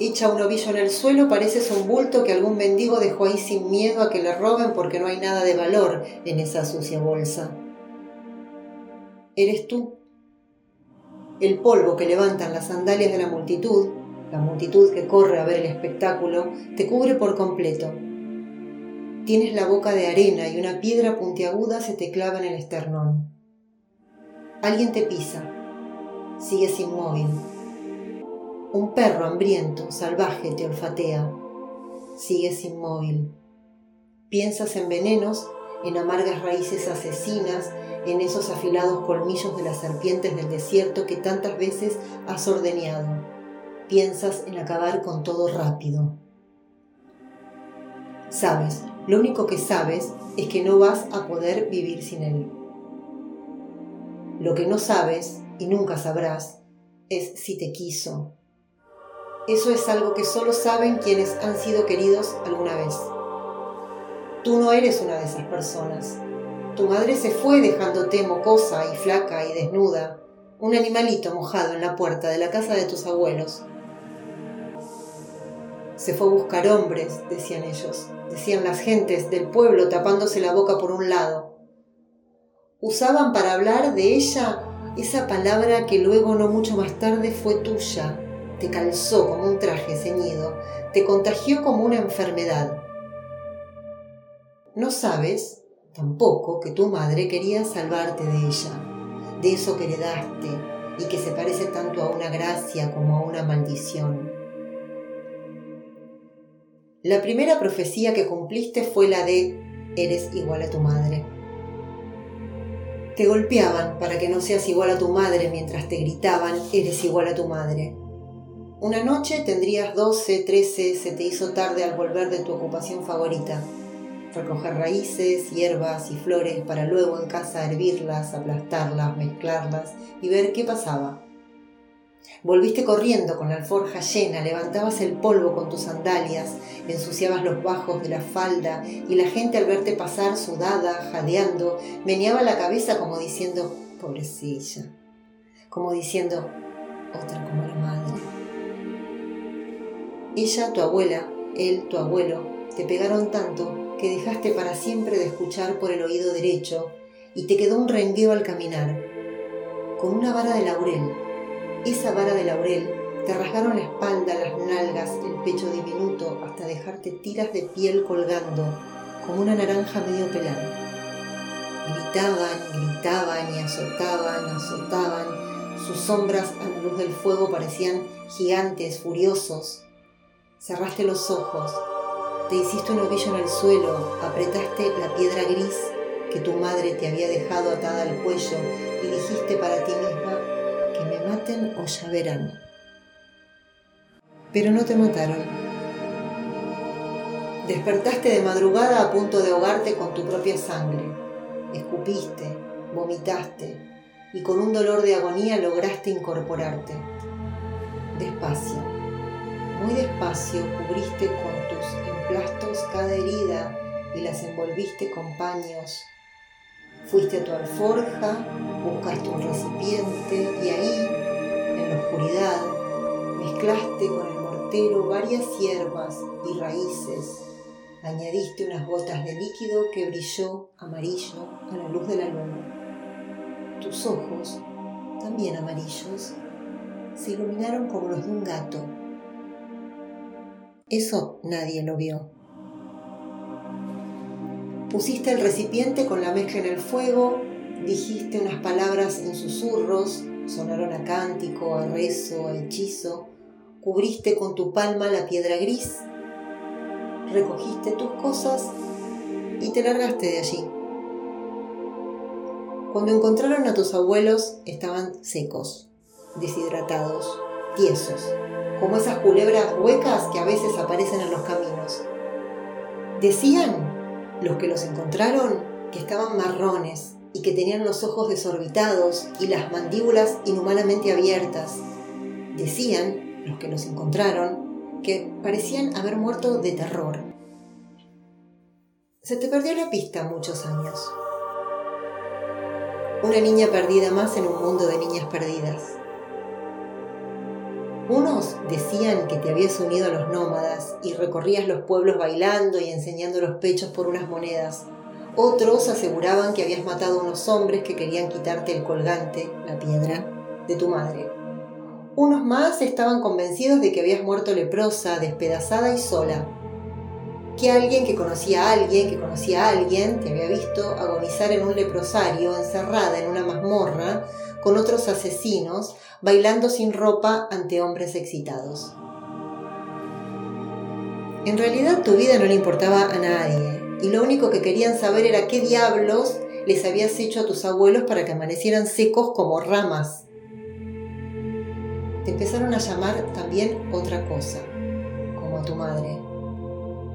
Hecha un ovillo en el suelo, pareces un bulto que algún mendigo dejó ahí sin miedo a que le roben porque no hay nada de valor en esa sucia bolsa. Eres tú. El polvo que levantan las sandalias de la multitud, la multitud que corre a ver el espectáculo, te cubre por completo. Tienes la boca de arena y una piedra puntiaguda se te clava en el esternón. Alguien te pisa. Sigues inmóvil. Un perro hambriento, salvaje, te olfatea. Sigues inmóvil. Piensas en venenos, en amargas raíces asesinas, en esos afilados colmillos de las serpientes del desierto que tantas veces has ordeñado. Piensas en acabar con todo rápido. Sabes, lo único que sabes es que no vas a poder vivir sin él. Lo que no sabes, y nunca sabrás, es si te quiso. Eso es algo que solo saben quienes han sido queridos alguna vez. Tú no eres una de esas personas. Tu madre se fue dejándote mocosa y flaca y desnuda, un animalito mojado en la puerta de la casa de tus abuelos. Se fue a buscar hombres, decían ellos, decían las gentes del pueblo tapándose la boca por un lado. Usaban para hablar de ella esa palabra que luego no mucho más tarde fue tuya, te calzó como un traje ceñido, te contagió como una enfermedad. No sabes, tampoco, que tu madre quería salvarte de ella, de eso que heredaste y que se parece tanto a una gracia como a una maldición. La primera profecía que cumpliste fue la de eres igual a tu madre. Te golpeaban para que no seas igual a tu madre mientras te gritaban eres igual a tu madre. Una noche tendrías 12, 13, se te hizo tarde al volver de tu ocupación favorita. Recoger raíces, hierbas y flores para luego en casa hervirlas, aplastarlas, mezclarlas y ver qué pasaba. Volviste corriendo con la alforja llena, levantabas el polvo con tus sandalias, ensuciabas los bajos de la falda y la gente al verte pasar sudada, jadeando, meneaba la cabeza como diciendo, pobrecilla, como diciendo, otra como la madre. Ella, tu abuela, él, tu abuelo, te pegaron tanto que dejaste para siempre de escuchar por el oído derecho y te quedó un rengueo al caminar, con una vara de laurel esa vara de laurel te rasgaron la espalda, las nalgas, el pecho diminuto, hasta dejarte tiras de piel colgando, como una naranja medio pelada. Gritaban, gritaban y azotaban, azotaban. Sus sombras a la luz del fuego parecían gigantes, furiosos. Cerraste los ojos, te hiciste un ovillo en el suelo, apretaste la piedra gris que tu madre te había dejado atada al cuello y dijiste para ti misma, que me maten o ya verán. Pero no te mataron. Despertaste de madrugada a punto de ahogarte con tu propia sangre. Escupiste, vomitaste y con un dolor de agonía lograste incorporarte. Despacio, muy despacio cubriste con tus emplastos cada herida y las envolviste con paños Fuiste a tu alforja, buscaste un recipiente y ahí, en la oscuridad, mezclaste con el mortero varias hierbas y raíces. Añadiste unas gotas de líquido que brilló amarillo a la luz de la luna. Tus ojos, también amarillos, se iluminaron como los de un gato. Eso nadie lo vio. Pusiste el recipiente con la mezcla en el fuego, dijiste unas palabras en susurros, sonaron a cántico, a rezo, a hechizo, cubriste con tu palma la piedra gris, recogiste tus cosas y te largaste de allí. Cuando encontraron a tus abuelos estaban secos, deshidratados, tiesos, como esas culebras huecas que a veces aparecen en los caminos. Decían los que los encontraron, que estaban marrones y que tenían los ojos desorbitados y las mandíbulas inhumanamente abiertas. Decían, los que los encontraron, que parecían haber muerto de terror. Se te perdió la pista muchos años. Una niña perdida más en un mundo de niñas perdidas. Unos decían que te habías unido a los nómadas y recorrías los pueblos bailando y enseñando los pechos por unas monedas. Otros aseguraban que habías matado a unos hombres que querían quitarte el colgante, la piedra, de tu madre. Unos más estaban convencidos de que habías muerto leprosa, despedazada y sola. Que alguien que conocía a alguien, que conocía a alguien, te había visto agonizar en un leprosario, encerrada en una mazmorra, con otros asesinos, bailando sin ropa ante hombres excitados. En realidad tu vida no le importaba a nadie, y lo único que querían saber era qué diablos les habías hecho a tus abuelos para que amanecieran secos como ramas. Te empezaron a llamar también otra cosa, como a tu madre,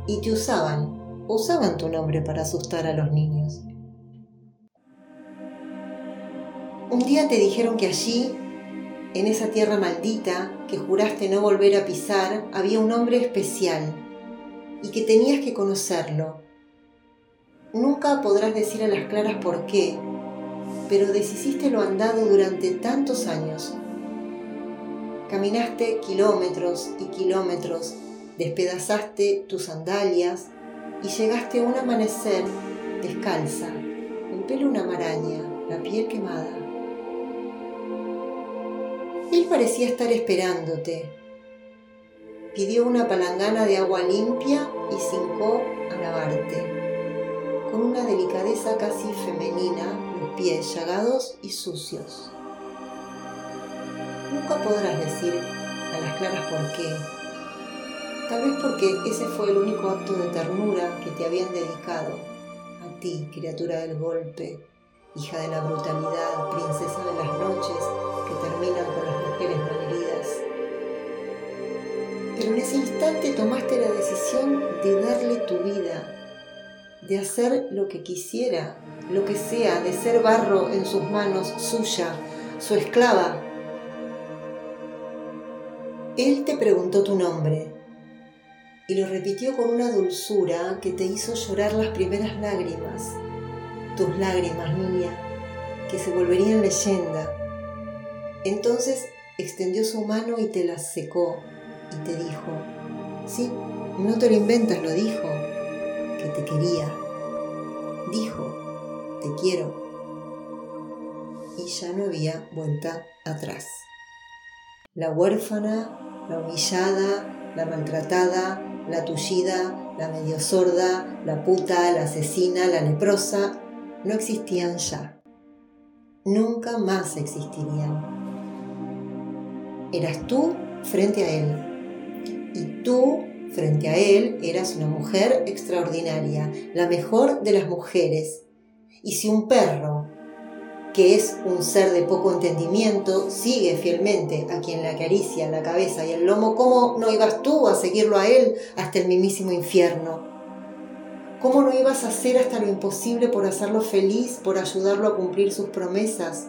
y te usaban, usaban tu nombre para asustar a los niños. Un día te dijeron que allí, en esa tierra maldita que juraste no volver a pisar, había un hombre especial y que tenías que conocerlo. Nunca podrás decir a las claras por qué, pero deshiciste lo andado durante tantos años. Caminaste kilómetros y kilómetros, despedazaste tus sandalias y llegaste a un amanecer descalza, el pelo una maraña, la piel quemada. Él parecía estar esperándote. Pidió una palangana de agua limpia y cincó a lavarte, con una delicadeza casi femenina, los pies llagados y sucios. Nunca podrás decir a las claras por qué. Tal vez porque ese fue el único acto de ternura que te habían dedicado, a ti, criatura del golpe, hija de la brutalidad, princesa de las noches que terminan con las mujeres malheridas. Pero en ese instante tomaste la decisión de darle tu vida, de hacer lo que quisiera, lo que sea, de ser barro en sus manos, suya, su esclava. Él te preguntó tu nombre y lo repitió con una dulzura que te hizo llorar las primeras lágrimas tus lágrimas, niña, que se volverían leyenda. Entonces extendió su mano y te las secó y te dijo, sí, no te lo inventas, lo dijo, que te quería. Dijo, te quiero. Y ya no había vuelta atrás. La huérfana, la humillada, la maltratada, la tullida, la medio sorda, la puta, la asesina, la leprosa, no existían ya. Nunca más existirían. Eras tú frente a él. Y tú frente a él eras una mujer extraordinaria, la mejor de las mujeres. Y si un perro, que es un ser de poco entendimiento, sigue fielmente a quien le acaricia la cabeza y el lomo, ¿cómo no ibas tú a seguirlo a él hasta el mismísimo infierno? ¿Cómo no ibas a hacer hasta lo imposible por hacerlo feliz, por ayudarlo a cumplir sus promesas?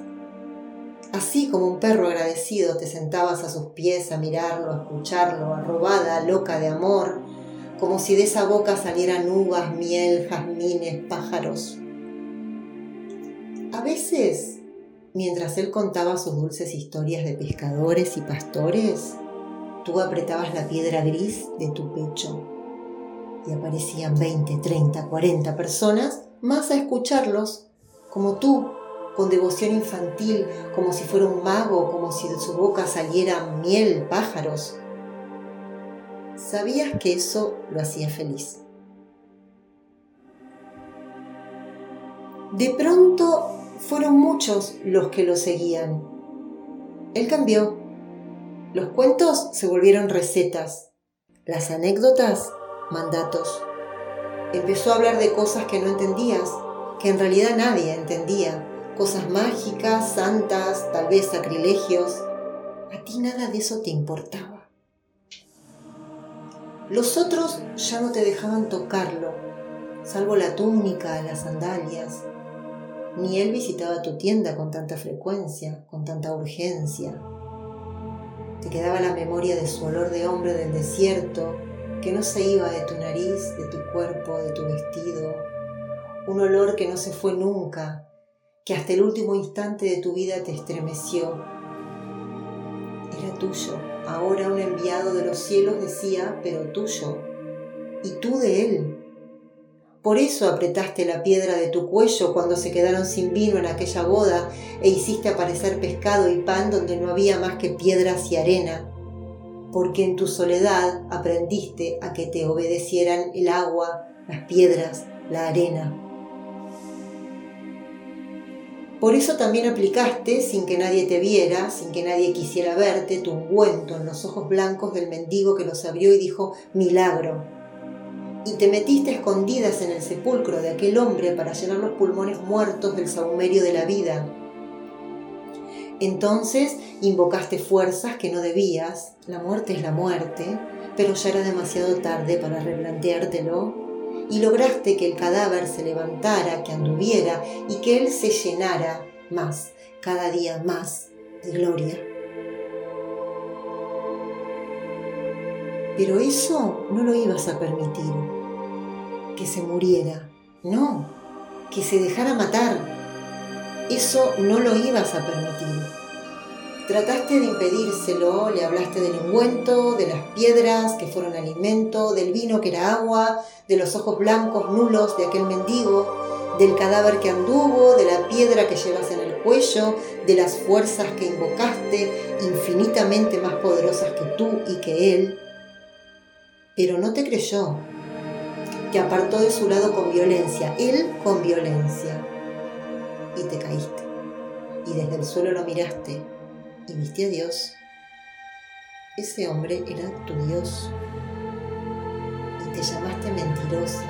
Así como un perro agradecido te sentabas a sus pies a mirarlo, a escucharlo, arrobada, loca de amor, como si de esa boca salieran uvas, miel, jazmines, pájaros. A veces, mientras él contaba sus dulces historias de pescadores y pastores, tú apretabas la piedra gris de tu pecho y aparecían 20, 30, 40 personas más a escucharlos, como tú, con devoción infantil, como si fuera un mago, como si de su boca saliera miel, pájaros. Sabías que eso lo hacía feliz. De pronto fueron muchos los que lo seguían. Él cambió. Los cuentos se volvieron recetas. Las anécdotas mandatos. Empezó a hablar de cosas que no entendías, que en realidad nadie entendía, cosas mágicas, santas, tal vez sacrilegios. A ti nada de eso te importaba. Los otros ya no te dejaban tocarlo, salvo la túnica, las sandalias. Ni él visitaba tu tienda con tanta frecuencia, con tanta urgencia. Te quedaba la memoria de su olor de hombre del desierto, que no se iba de tu nariz, de tu cuerpo, de tu vestido, un olor que no se fue nunca, que hasta el último instante de tu vida te estremeció. Era tuyo. Ahora un enviado de los cielos decía, pero tuyo. Y tú de él. Por eso apretaste la piedra de tu cuello cuando se quedaron sin vino en aquella boda e hiciste aparecer pescado y pan donde no había más que piedras y arena. Porque en tu soledad aprendiste a que te obedecieran el agua, las piedras, la arena. Por eso también aplicaste, sin que nadie te viera, sin que nadie quisiera verte, tu ungüento en los ojos blancos del mendigo que los abrió y dijo, milagro. Y te metiste escondidas en el sepulcro de aquel hombre para llenar los pulmones muertos del saumerio de la vida. Entonces invocaste fuerzas que no debías, la muerte es la muerte, pero ya era demasiado tarde para replanteártelo y lograste que el cadáver se levantara, que anduviera y que él se llenara más, cada día más de gloria. Pero eso no lo ibas a permitir, que se muriera, no, que se dejara matar. Eso no lo ibas a permitir. Trataste de impedírselo, le hablaste del ungüento, de las piedras que fueron alimento, del vino que era agua, de los ojos blancos nulos de aquel mendigo, del cadáver que anduvo, de la piedra que llevas en el cuello, de las fuerzas que invocaste, infinitamente más poderosas que tú y que él. Pero no te creyó. Te apartó de su lado con violencia, él con violencia. Y te caíste. Y desde el suelo lo miraste y viste a Dios. Ese hombre era tu Dios. Y te llamaste mentirosa,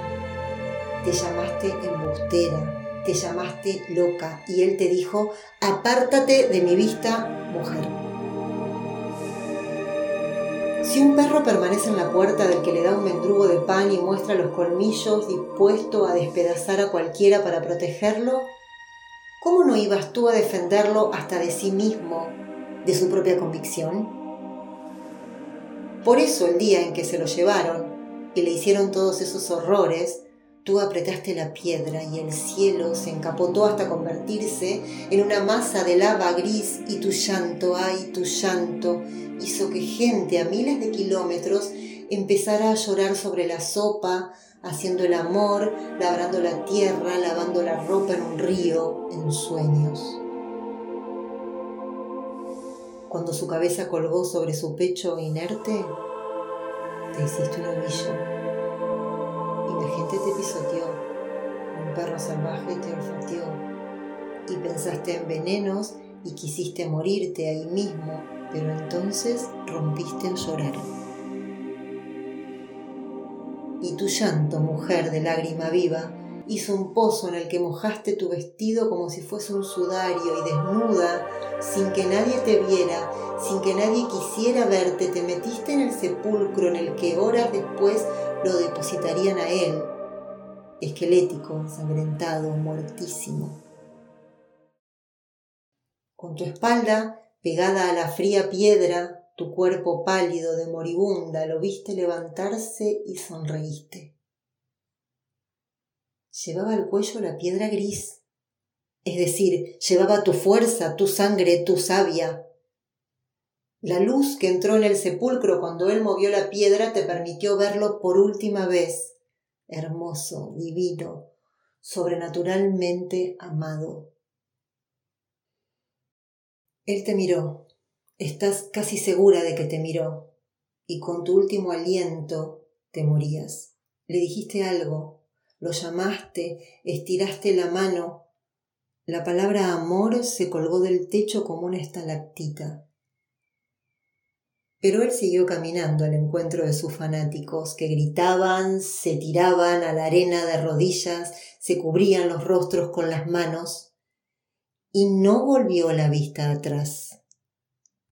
te llamaste embustera, te llamaste loca. Y él te dijo, apártate de mi vista, mujer. Si un perro permanece en la puerta del que le da un mendrugo de pan y muestra los colmillos dispuesto a despedazar a cualquiera para protegerlo, ¿cómo no ibas tú a defenderlo hasta de sí mismo de su propia convicción. Por eso el día en que se lo llevaron y le hicieron todos esos horrores, tú apretaste la piedra y el cielo se encapotó hasta convertirse en una masa de lava gris y tu llanto, ay, tu llanto, hizo que gente a miles de kilómetros empezara a llorar sobre la sopa, haciendo el amor, labrando la tierra, lavando la ropa en un río, en sueños. Cuando su cabeza colgó sobre su pecho inerte, te hiciste un ovillo te pisoteó, un perro salvaje te olfateó y pensaste en venenos y quisiste morirte ahí mismo, pero entonces rompiste en llorar. Y tu llanto, mujer de lágrima viva, hizo un pozo en el que mojaste tu vestido como si fuese un sudario y desnuda, sin que nadie te viera, sin que nadie quisiera verte, te metiste en el sepulcro en el que horas después lo depositarían a él, esquelético, ensangrentado, muertísimo. Con tu espalda pegada a la fría piedra, tu cuerpo pálido de moribunda, lo viste levantarse y sonreíste llevaba al cuello la piedra gris, es decir, llevaba tu fuerza, tu sangre, tu savia. La luz que entró en el sepulcro cuando él movió la piedra te permitió verlo por última vez, hermoso, divino, sobrenaturalmente amado. Él te miró, estás casi segura de que te miró, y con tu último aliento te morías. Le dijiste algo, lo llamaste, estiraste la mano. La palabra amor se colgó del techo como una estalactita. Pero él siguió caminando al encuentro de sus fanáticos, que gritaban, se tiraban a la arena de rodillas, se cubrían los rostros con las manos, y no volvió la vista atrás.